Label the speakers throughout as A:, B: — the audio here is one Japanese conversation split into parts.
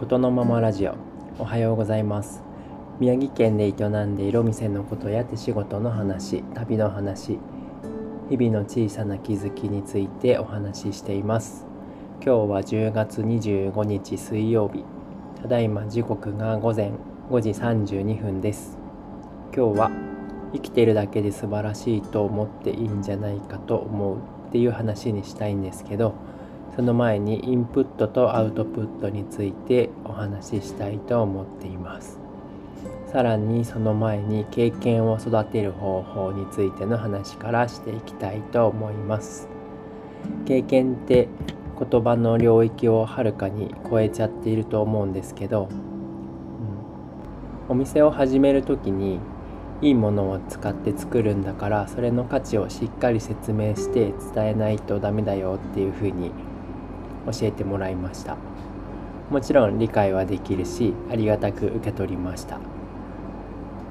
A: ことのままラジオ。おはようございます。宮城県で営んでいるお店のことや手仕事の話旅の話日々の小さな気づきについてお話ししています。今日は10月25日水曜日。ただいま時刻が午前5時32分です。今日は生きてるだけで素晴らしいと思っていいんじゃないかと思うっていう話にしたいんですけどその前にインプットとアウトプットについてお話ししたいと思っています。さらにその前に経験を育てる方法についての話からしていきたいと思います。経験って言葉の領域をはるかに超えちゃっていると思うんですけど、うん、お店を始める時にいいものを使って作るんだからそれの価値をしっかり説明して伝えないとダメだよっていうふうに教えてもらいました。もちろん理解はできるしありがたく受け取りました。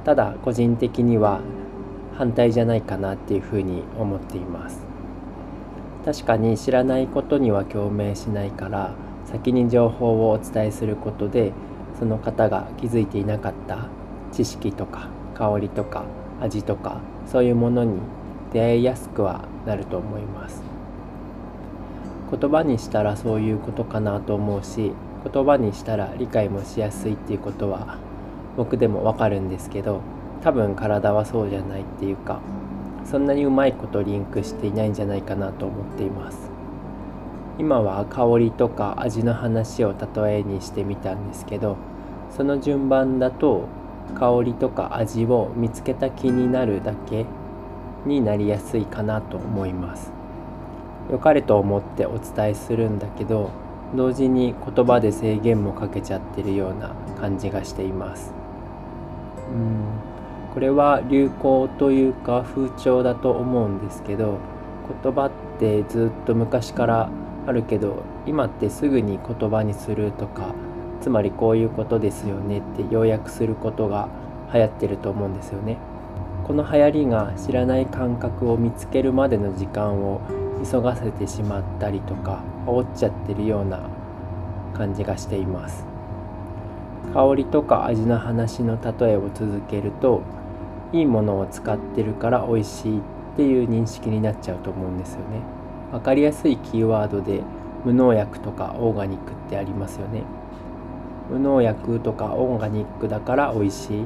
A: ただ個人的には反対じゃないかなっていうふうに思っています。確かに知らないことには共鳴しないから先に情報をお伝えすることでその方が気づいていなかった知識とか香りとか味とかそういうものに出会いやすくはなると思います。言葉にしたらそういうことかなと思うし言葉にしたら理解もしやすいっていうことは僕でもわかるんですけど多分体はそうじゃないっていうかそんなにうまいことリンクしていないんじゃないかなと思っています。今は香りとか味の話を例えにしてみたんですけどその順番だと香りとか味を見つけた気になるだけになりやすいかなと思います。良かれと思ってお伝えするんだけど同時に言葉で制限もかけちゃってるような感じがしています。うん。これは流行というか風潮だと思うんですけど言葉ってずっと昔からあるけど今ってすぐに言葉にするとかつまりこういうことですよねって要約することが流行ってると思うんですよね。この流行りが知らない感覚を見つけるまでの時間を急がせてしまったりとか煽っちゃってるような感じがしています。香りとか味の話の例えを続けるといいものを使ってるから美味しいっていう認識になっちゃうと思うんですよね。分かりやすいキーワードで無農薬とかオーガニックってありますよね。無農薬とかオーガニックだから美味しい。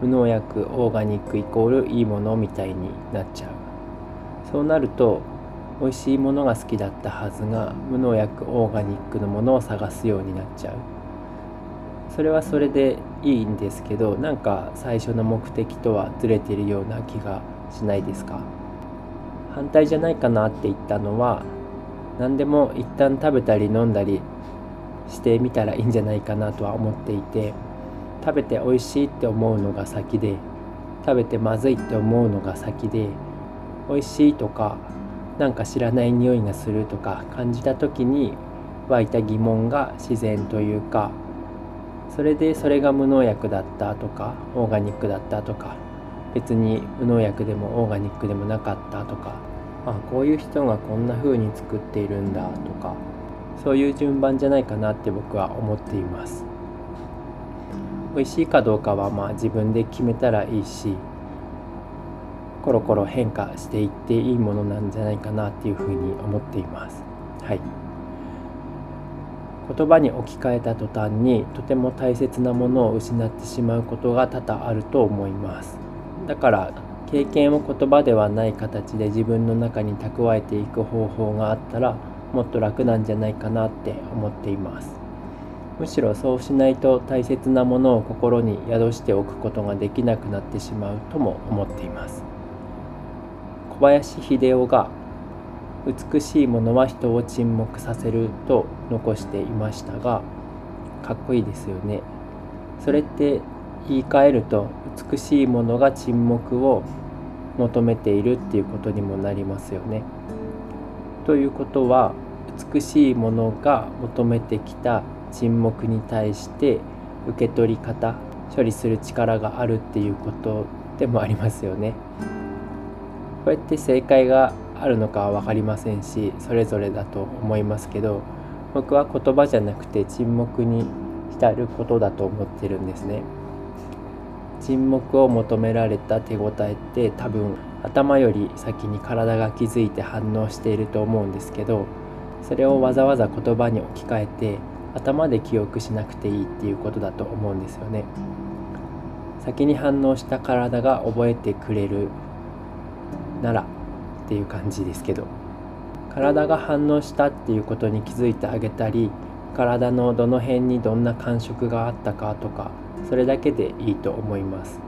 A: 無農薬オーガニックイコールいいものみたいになっちゃう。そうなると美味しいものが好きだったはずが無農薬オーガニックのものを探すようになっちゃう。それはそれでいいんですけどなんか最初の目的とはずれてるような気がしないですか？反対じゃないかなって言ったのは何でも一旦食べたり飲んだりしてみたらいいんじゃないかなとは思っていて食べて美味しいって思うのが先で食べてまずいって思うのが先で美味しいとかなんか知らない匂いがするとか感じた時に湧いた疑問が自然というかそれでそれが無農薬だったとかオーガニックだったとか別に無農薬でもオーガニックでもなかったとかあこういう人がこんな風に作っているんだとかそういう順番じゃないかなって僕は思っています。美味しいかどうかはまあ自分で決めたらいいしコロコロ変化していっていいものなんじゃないかなっていうふうに思っています。はい、言葉に置き換えた途端にとても大切なものを失ってしまうことが多々あると思います。だから経験を言葉ではない形で自分の中に蓄えていく方法があったらもっと楽なんじゃないかなって思っていますむしろそうしないと大切なものを心に宿しておくことができなくなってしまうとも思っています小林秀夫が美しいものは人を沈黙させると残していましたがかっこいいですよねそれって言い換えると美しいものが沈黙を求めているっていうことにもなりますよね。ということは美しいものが求めてきた沈黙に対して受け取り方処理する力があるっていうことでもありますよね。こうやって正解があるのかは分かりませんしそれぞれだと思いますけど僕は言葉じゃなくて沈黙に浸ることだと思ってるんですね。沈黙を求められた手応えって多分頭より先に体が気づいて反応していると思うんですけどそれをわざわざ言葉に置き換えて頭で記憶しなくていいっていうことだと思うんですよね。先に反応した体が覚えてくれるっていう感じですけど。体が反応したっていうことに気づいてあげたり体のどの辺にどんな感触があったかとかそれだけでいいと思います。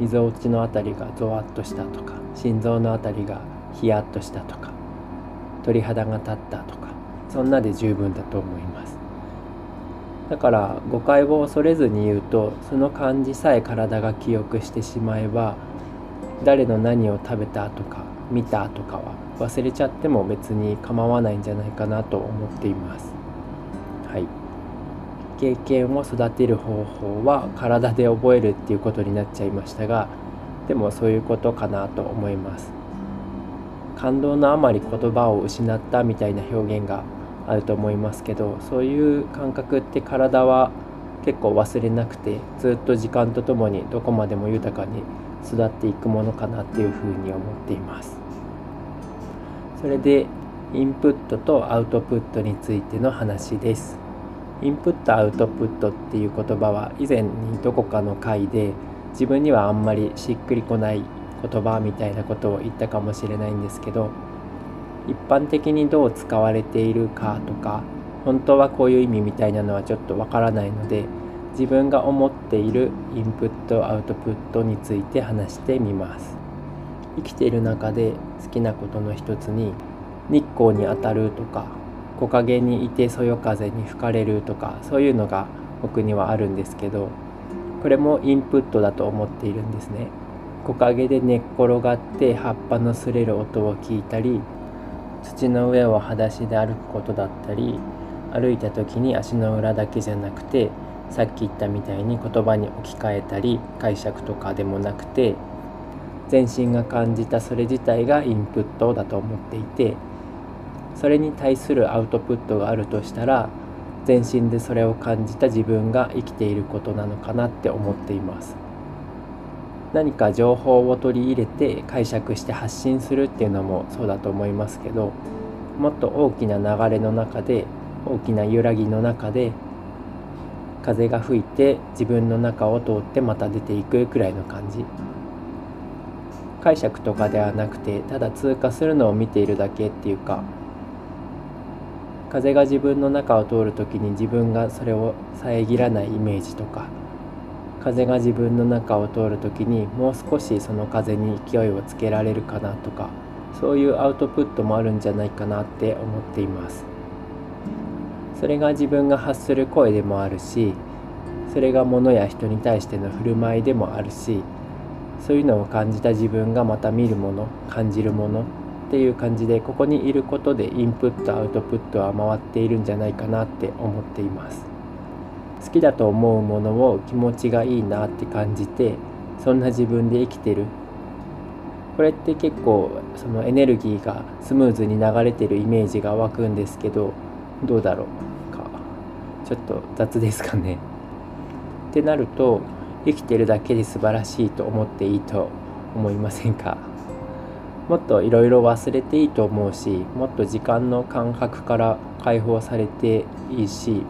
A: みぞおちの辺りがゾワッとしたとか心臓の辺りがヒヤッとしたとか鳥肌が立ったとかそんなで十分だと思います。だから誤解を恐れずに言うとその感じさえ体が記憶してしまえば誰の何を食べたとか見たとかは忘れちゃっても別に構わないんじゃないかなと思っています。はい。経験を育てる方法は体で覚えるっていうことになっちゃいましたがでもそういうことかなと思います。感動のあまり言葉を失ったみたいな表現があると思いますけどそういう感覚って体は結構忘れなくてずっと時間とともにどこまでも豊かに育っていくものかなっていうふうに思っています。それでインプットとアウトプットについての話です。インプットアウトプットっていう言葉は以前にどこかの回で自分にはあんまりしっくりこない言葉みたいなことを言ったかもしれないんですけど一般的にどう使われているかとか本当はこういう意味みたいなのはちょっとわからないので自分が思っているインプットアウトプットについて話してみます。生きている中で好きなことの一つに日光に当たるとか木陰にいてそよ風に吹かれるとかそういうのが僕にはあるんですけどこれもインプットだと思っているんですね。木陰で寝っ転がって葉っぱの擦れる音を聞いたり土の上を裸足で歩くことだったり歩いた時に足の裏だけじゃなくてさっき言ったみたいに言葉に置き換えたり解釈とかでもなくて全身が感じたそれ自体がインプットだと思っていてそれに対するアウトプットがあるとしたら全身でそれを感じた自分が生きていることなのかなって思っています。何か情報を取り入れて解釈して発信するっていうのもそうだと思いますけどもっと大きな流れの中で大きな揺らぎの中で風が吹いて自分の中を通ってまた出ていくくらいの感じ。解釈とかではなくてただ通過するのを見ているだけっていうか。風が自分の中を通る時に自分がそれを遮らないイメージとか。風が自分の中を通る時にもう少しその風に勢いをつけられるかなとか。そういうアウトプットもあるんじゃないかなって思っています。それが自分が発する声でもあるしそれが物や人に対しての振る舞いでもあるしそういうのを感じた自分がまた見るもの感じるものっていう感じでここにいることでインプットアウトプットは回っているんじゃないかなって思っています。好きだと思うものを気持ちがいいなって感じてそんな自分で生きてる。これって結構そのエネルギーがスムーズに流れてるイメージが湧くんですけどどうだろうか。ちょっと雑ですかね。ってなると生きてるだけで素晴らしいと思っていいと思いませんか？もっといろいろ忘れていいと思うしもっと時間の感覚から解放されていいし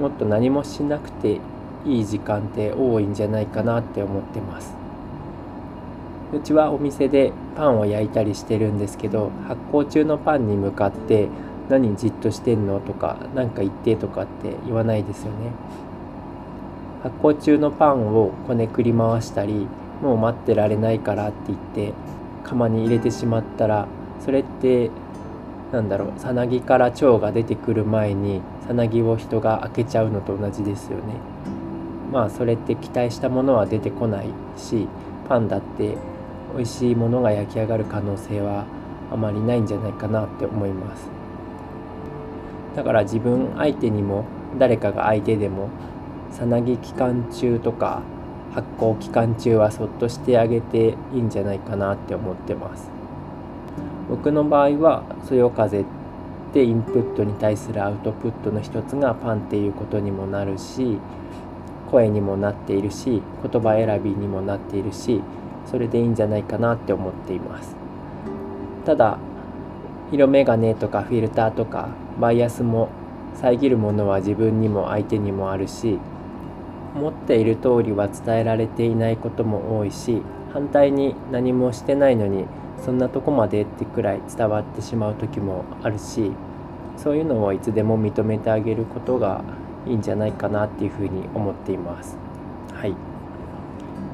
A: もっと何もしなくていい時間って多いんじゃないかなって思ってます。うちはお店でパンを焼いたりしてるんですけど発酵中のパンに向かって何じっとしてんの？とか何か言ってとかって言わないですよね発酵中のパンをこねくり回したりもう待ってられないからって言って釜に入れてしまったらそれってなんだろうさなぎから腸が出てくる前にさなぎを人が開けちゃうのと同じですよね。まあそれって期待したものは出てこないしパンだって美味しいものが焼き上がる可能性はあまりないんじゃないかなって思います。だから自分相手にも誰かが相手でもさなぎ期間中とか発酵期間中はそっとしてあげていいんじゃないかなって思ってます。僕の場合はそよ風ってインプットに対するアウトプットの一つがパンっていうことにもなるし声にもなっているし言葉選びにもなっているしそれでいいんじゃないかなって思っています。ただ色眼鏡とかフィルターとかバイアスも遮るものは自分にも相手にもあるし思っている通りは伝えられていないことも多いし反対に何もしてないのにそんなとこまでってくらい伝わってしまう時もあるしそういうのをいつでも認めてあげることがいいんじゃないかなっていうふうに思っています。はい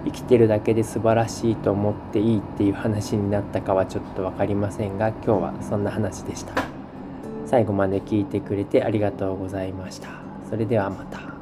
A: 生きてるだけで素晴らしいと思っていいっていう話になったかはちょっと分かりませんが今日はそんな話でした最後まで聞いてくれてありがとうございました。それではまた。